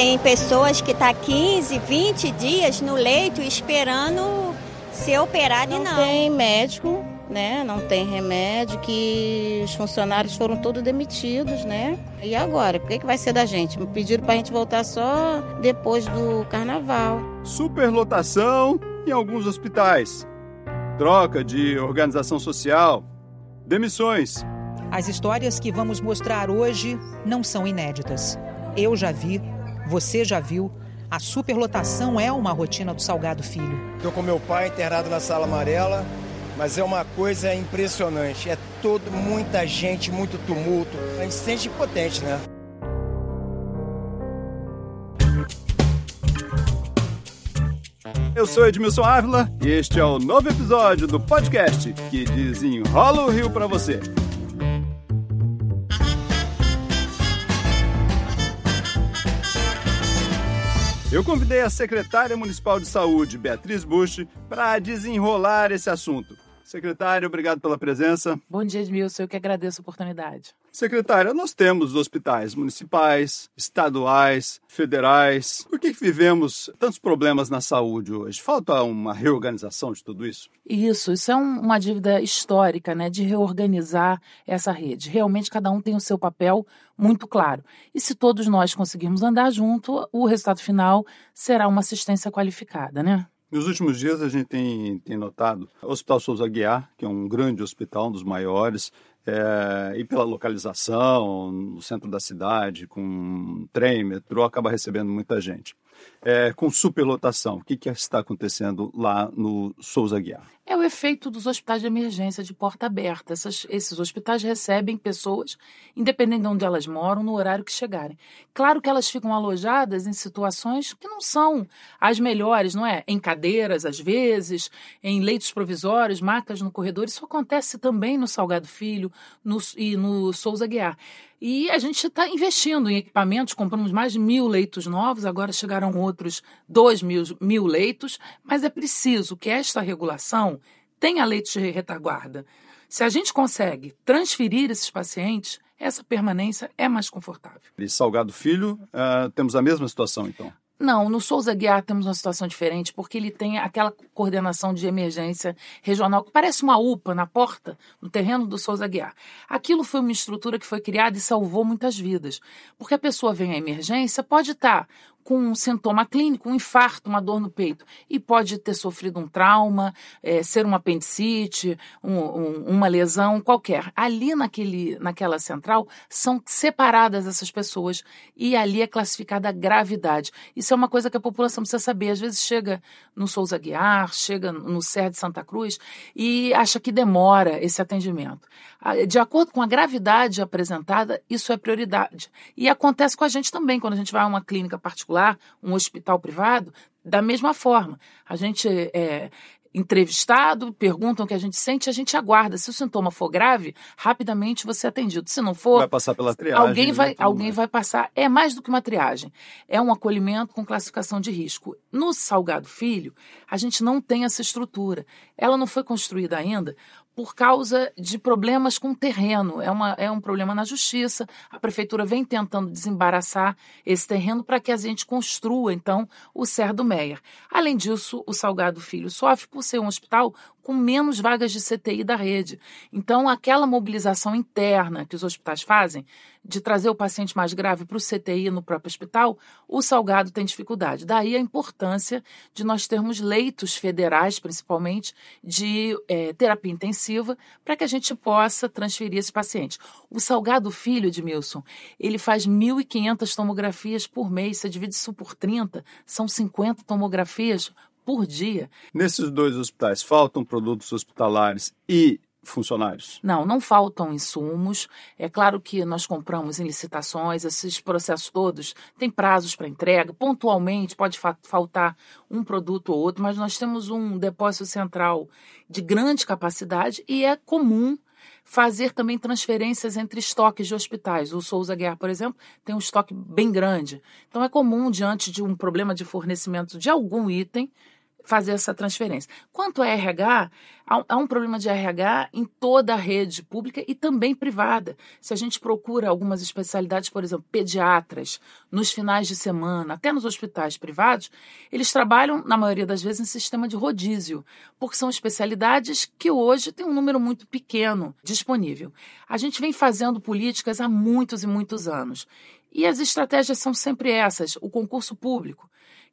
tem pessoas que estão tá 15, 20 dias no leito esperando ser operado não e não. Tem médico, né? Não tem remédio, que os funcionários foram todos demitidos, né? E agora? O que, que vai ser da gente? Me pediram para a gente voltar só depois do carnaval. Superlotação em alguns hospitais. Troca de organização social. Demissões. As histórias que vamos mostrar hoje não são inéditas. Eu já vi, você já viu. A superlotação é uma rotina do Salgado Filho. Estou com meu pai internado na sala amarela, mas é uma coisa impressionante. É todo muita gente, muito tumulto. A gente se sente impotente, né? Eu sou Edmilson Ávila e este é o novo episódio do podcast que desenrola o Rio para você. Eu convidei a secretária municipal de saúde, Beatriz Bush, para desenrolar esse assunto. Secretária, obrigado pela presença. Bom dia, Edmilson. Eu que agradeço a oportunidade. Secretária, nós temos hospitais municipais, estaduais, federais. Por que vivemos tantos problemas na saúde hoje? Falta uma reorganização de tudo isso? Isso, isso é um, uma dívida histórica, né, de reorganizar essa rede. Realmente cada um tem o seu papel muito claro. E se todos nós conseguirmos andar junto, o resultado final será uma assistência qualificada, né? Nos últimos dias a gente tem, tem notado o Hospital Souza Guiar, que é um grande hospital, um dos maiores, é, e pela localização, no centro da cidade, com trem, metrô, acaba recebendo muita gente é, com superlotação. O que, que está acontecendo lá no Souza Guiar? É o efeito dos hospitais de emergência de porta aberta. Essas, esses hospitais recebem pessoas, independente de onde elas moram, no horário que chegarem. Claro que elas ficam alojadas em situações que não são as melhores, não é? Em cadeiras, às vezes, em leitos provisórios, macas no corredor. Isso acontece também no Salgado Filho no, e no Souza Guiar. E a gente está investindo em equipamentos, compramos mais de mil leitos novos, agora chegaram outros dois mil, mil leitos, mas é preciso que esta regulação tenha leitos de retaguarda. Se a gente consegue transferir esses pacientes, essa permanência é mais confortável. E Salgado Filho, uh, temos a mesma situação então? Não, no Souza Guiar temos uma situação diferente, porque ele tem aquela coordenação de emergência regional, que parece uma UPA na porta, no terreno do Souza Guiar. Aquilo foi uma estrutura que foi criada e salvou muitas vidas. Porque a pessoa vem à emergência, pode estar com um sintoma clínico, um infarto, uma dor no peito, e pode ter sofrido um trauma, é, ser uma apendicite, um, um, uma lesão qualquer. Ali naquele, naquela central são separadas essas pessoas e ali é classificada a gravidade. Isso é uma coisa que a população precisa saber. Às vezes chega no Souza Guiar, chega no Serra de Santa Cruz e acha que demora esse atendimento. De acordo com a gravidade apresentada, isso é prioridade. E acontece com a gente também, quando a gente vai a uma clínica particular particular, um hospital privado, da mesma forma. A gente é entrevistado, perguntam o que a gente sente, a gente aguarda. Se o sintoma for grave, rapidamente você é atendido. Se não for, vai passar pela triagem. Alguém né, vai, alguém vai passar. É mais do que uma triagem. É um acolhimento com classificação de risco. No Salgado Filho, a gente não tem essa estrutura. Ela não foi construída ainda por causa de problemas com terreno. É, uma, é um problema na justiça. A prefeitura vem tentando desembaraçar esse terreno para que a gente construa, então, o Ser do Meyer. Além disso, o Salgado Filho sofre por ser um hospital com menos vagas de CTI da rede. Então, aquela mobilização interna que os hospitais fazem de trazer o paciente mais grave para o CTI no próprio hospital, o Salgado tem dificuldade. Daí a importância de nós termos leitos federais, principalmente, de é, terapia intensiva, para que a gente possa transferir esse paciente. O Salgado Filho, de Milson, ele faz 1.500 tomografias por mês. Você divide isso por 30, são 50 tomografias por dia. Nesses dois hospitais, faltam produtos hospitalares e funcionários? Não, não faltam insumos. É claro que nós compramos em licitações, esses processos todos têm prazos para entrega. Pontualmente pode fa faltar um produto ou outro, mas nós temos um depósito central de grande capacidade e é comum fazer também transferências entre estoques de hospitais. O Souza Guerra, por exemplo, tem um estoque bem grande. Então é comum, diante de um problema de fornecimento de algum item, fazer essa transferência. Quanto a RH, há um problema de RH em toda a rede pública e também privada. Se a gente procura algumas especialidades, por exemplo, pediatras, nos finais de semana, até nos hospitais privados, eles trabalham, na maioria das vezes, em sistema de rodízio, porque são especialidades que hoje têm um número muito pequeno disponível. A gente vem fazendo políticas há muitos e muitos anos. E as estratégias são sempre essas: o concurso público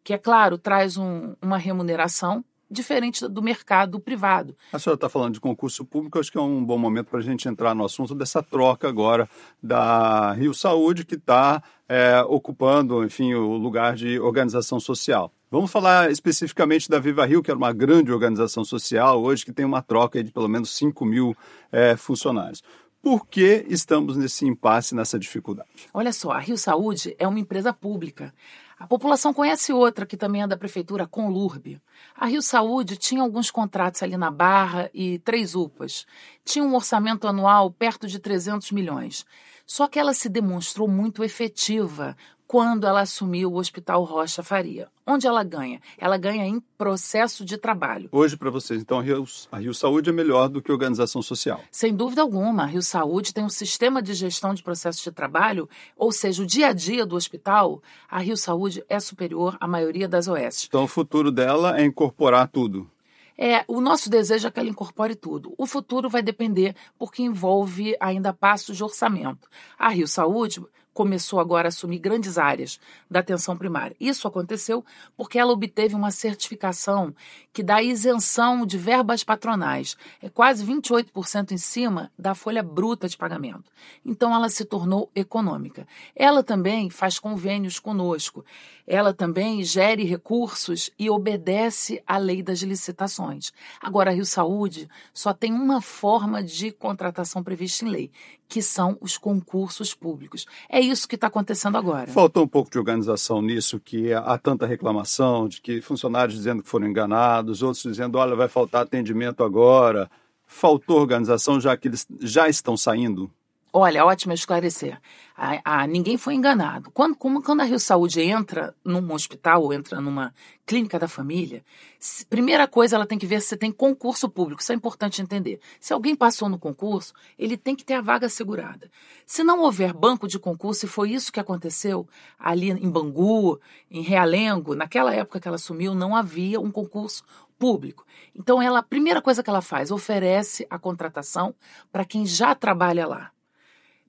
que, é claro, traz um, uma remuneração diferente do mercado privado. A senhora está falando de concurso público, acho que é um bom momento para a gente entrar no assunto dessa troca agora da Rio Saúde, que está é, ocupando, enfim, o lugar de organização social. Vamos falar especificamente da Viva Rio, que era uma grande organização social, hoje que tem uma troca de pelo menos 5 mil é, funcionários. Por que estamos nesse impasse, nessa dificuldade? Olha só, a Rio Saúde é uma empresa pública. A população conhece outra que também é da prefeitura, com Lurbe. A Rio Saúde tinha alguns contratos ali na Barra e três UPAs. Tinha um orçamento anual perto de 300 milhões. Só que ela se demonstrou muito efetiva quando ela assumiu o Hospital Rocha Faria. Onde ela ganha? Ela ganha em processo de trabalho. Hoje, para vocês, então, a Rio, a Rio, Saúde é melhor do que organização social? Sem dúvida alguma. A Rio Saúde tem um sistema de gestão de processo de trabalho, ou seja, o dia a dia do hospital, a Rio Saúde é superior à maioria das OS. Então, o futuro dela é incorporar tudo. É, o nosso desejo é que ela incorpore tudo. O futuro vai depender porque envolve ainda passos de orçamento. A Rio Saúde começou agora a assumir grandes áreas da atenção primária. Isso aconteceu porque ela obteve uma certificação que dá isenção de verbas patronais, é quase 28% em cima da folha bruta de pagamento. Então ela se tornou econômica. Ela também faz convênios conosco. Ela também gere recursos e obedece à lei das licitações. Agora a Rio Saúde só tem uma forma de contratação prevista em lei, que são os concursos públicos. É isso que está acontecendo agora. Faltou um pouco de organização nisso, que há tanta reclamação de que funcionários dizendo que foram enganados, outros dizendo, olha, vai faltar atendimento agora. Faltou organização, já que eles já estão saindo? Olha, ótimo esclarecer. Ninguém foi enganado. Quando, como, quando a Rio Saúde entra num hospital ou entra numa clínica da família, se, primeira coisa ela tem que ver se tem concurso público. Isso é importante entender. Se alguém passou no concurso, ele tem que ter a vaga assegurada. Se não houver banco de concurso, e foi isso que aconteceu ali em Bangu, em Realengo, naquela época que ela assumiu, não havia um concurso público. Então, ela, a primeira coisa que ela faz, oferece a contratação para quem já trabalha lá.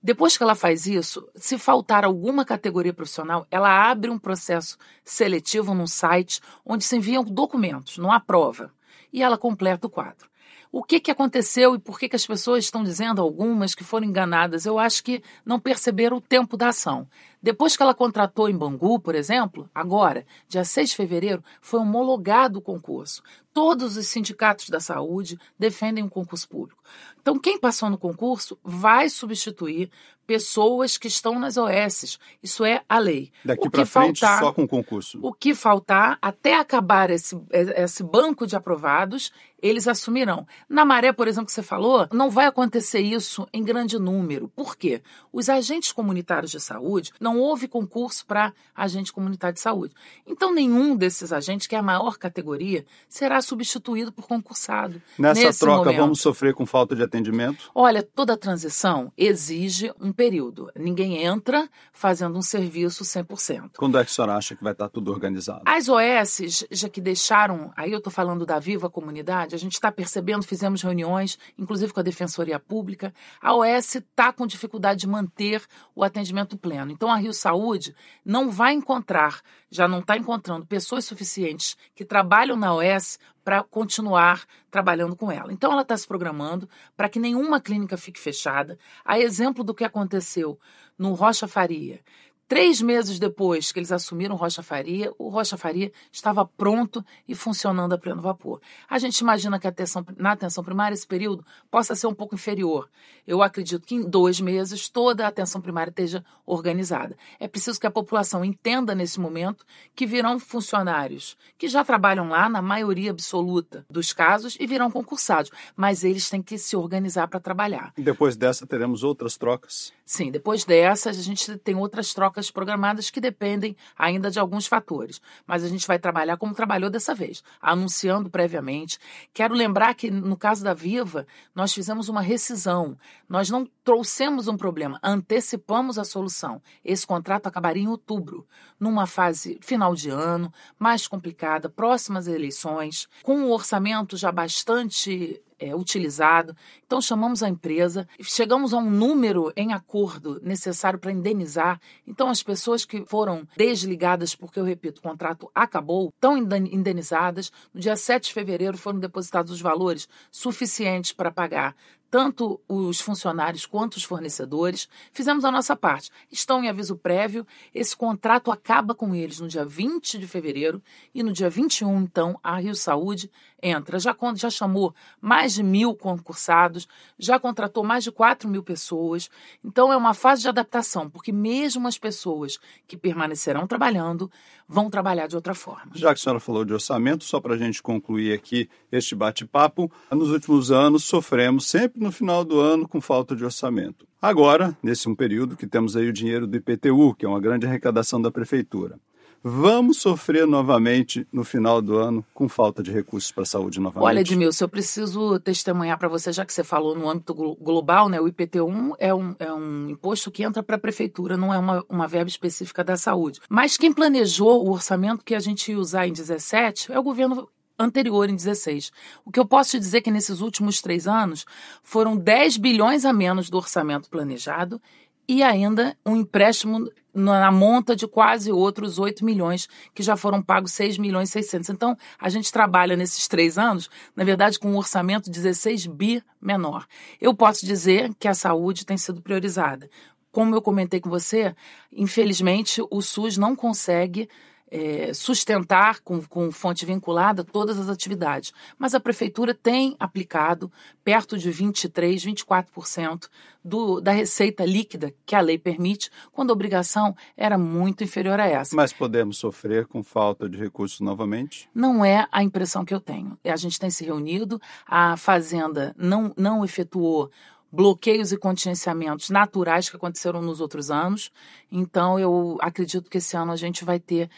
Depois que ela faz isso, se faltar alguma categoria profissional, ela abre um processo seletivo num site onde se enviam documentos, não há prova, e ela completa o quadro. O que, que aconteceu e por que, que as pessoas estão dizendo, algumas, que foram enganadas? Eu acho que não perceberam o tempo da ação. Depois que ela contratou em Bangu, por exemplo, agora, dia 6 de fevereiro, foi homologado o concurso. Todos os sindicatos da saúde defendem um concurso público. Então, quem passou no concurso vai substituir pessoas que estão nas OS. Isso é a lei. Daqui para frente, faltar, só com concurso. O que faltar, até acabar esse, esse banco de aprovados, eles assumirão. Na maré, por exemplo, que você falou, não vai acontecer isso em grande número. Por quê? Os agentes comunitários de saúde não houve concurso para agente comunitário de saúde. Então, nenhum desses agentes, que é a maior categoria, será substituído por concursado. Nessa troca, momento. vamos sofrer com falta de atendimento? Olha, toda transição exige um período. Ninguém entra fazendo um serviço 100%. Quando é que a senhora acha que vai estar tudo organizado? As OS, já que deixaram, aí eu estou falando da Viva Comunidade, a gente está percebendo, fizemos reuniões, inclusive com a Defensoria Pública, a OS está com dificuldade de manter o atendimento pleno. Então, a Rio Saúde não vai encontrar, já não está encontrando pessoas suficientes que trabalham na OS para continuar trabalhando com ela. Então, ela está se programando para que nenhuma clínica fique fechada. A exemplo do que aconteceu no Rocha Faria, Três meses depois que eles assumiram Rocha Faria, o Rocha Faria estava pronto e funcionando a pleno vapor. A gente imagina que a atenção, na atenção primária esse período possa ser um pouco inferior. Eu acredito que em dois meses toda a atenção primária esteja organizada. É preciso que a população entenda nesse momento que virão funcionários que já trabalham lá, na maioria absoluta dos casos, e virão concursados. Mas eles têm que se organizar para trabalhar. Depois dessa, teremos outras trocas? Sim, depois dessas, a gente tem outras trocas trocas programadas que dependem ainda de alguns fatores. Mas a gente vai trabalhar como trabalhou dessa vez, anunciando previamente. Quero lembrar que no caso da Viva, nós fizemos uma rescisão. Nós não trouxemos um problema, antecipamos a solução. Esse contrato acabaria em outubro, numa fase final de ano, mais complicada, próximas eleições, com um orçamento já bastante é, utilizado. Então, chamamos a empresa, chegamos a um número em acordo necessário para indenizar. Então, as pessoas que foram desligadas, porque eu repito, o contrato acabou, estão indenizadas. No dia 7 de fevereiro foram depositados os valores suficientes para pagar tanto os funcionários quanto os fornecedores. Fizemos a nossa parte. Estão em aviso prévio. Esse contrato acaba com eles no dia 20 de fevereiro e no dia 21, então, a Rio Saúde entra. Já, já chamou mais de mil concursados, já contratou mais de 4 mil pessoas. Então, é uma fase de adaptação, porque mesmo as pessoas que permanecerão trabalhando vão trabalhar de outra forma. Já que a senhora falou de orçamento, só para a gente concluir aqui este bate-papo, nos últimos anos sofremos sempre no final do ano com falta de orçamento. Agora, nesse um período que temos aí o dinheiro do IPTU, que é uma grande arrecadação da prefeitura vamos sofrer novamente no final do ano com falta de recursos para a saúde novamente? Olha, Edmilson, eu preciso testemunhar para você, já que você falou no âmbito global, né? O IPT1 é um, é um imposto que entra para a prefeitura, não é uma, uma verba específica da saúde. Mas quem planejou o orçamento que a gente ia usar em 17 é o governo anterior, em 16. O que eu posso te dizer é que nesses últimos três anos foram 10 bilhões a menos do orçamento planejado e ainda um empréstimo na monta de quase outros 8 milhões, que já foram pagos 6 milhões e 600. Então, a gente trabalha nesses três anos, na verdade, com um orçamento 16 bi menor. Eu posso dizer que a saúde tem sido priorizada. Como eu comentei com você, infelizmente, o SUS não consegue é, sustentar com, com fonte vinculada todas as atividades. Mas a prefeitura tem aplicado perto de 23%, 24% do, da receita líquida que a lei permite, quando a obrigação era muito inferior a essa. Mas podemos sofrer com falta de recursos novamente? Não é a impressão que eu tenho. A gente tem se reunido, a Fazenda não, não efetuou bloqueios e contingenciamentos naturais que aconteceram nos outros anos. Então, eu acredito que esse ano a gente vai ter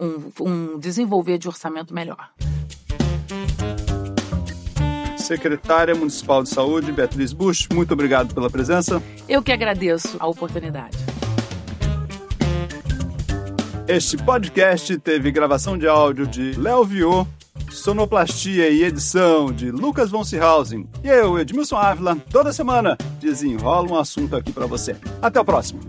um, um desenvolver de orçamento melhor. Secretária Municipal de Saúde, Beatriz Bush, muito obrigado pela presença. Eu que agradeço a oportunidade. Este podcast teve gravação de áudio de Léo Viô, sonoplastia e edição de Lucas von Seehausen. E eu, Edmilson Ávila, toda semana desenrola um assunto aqui para você. Até o próximo.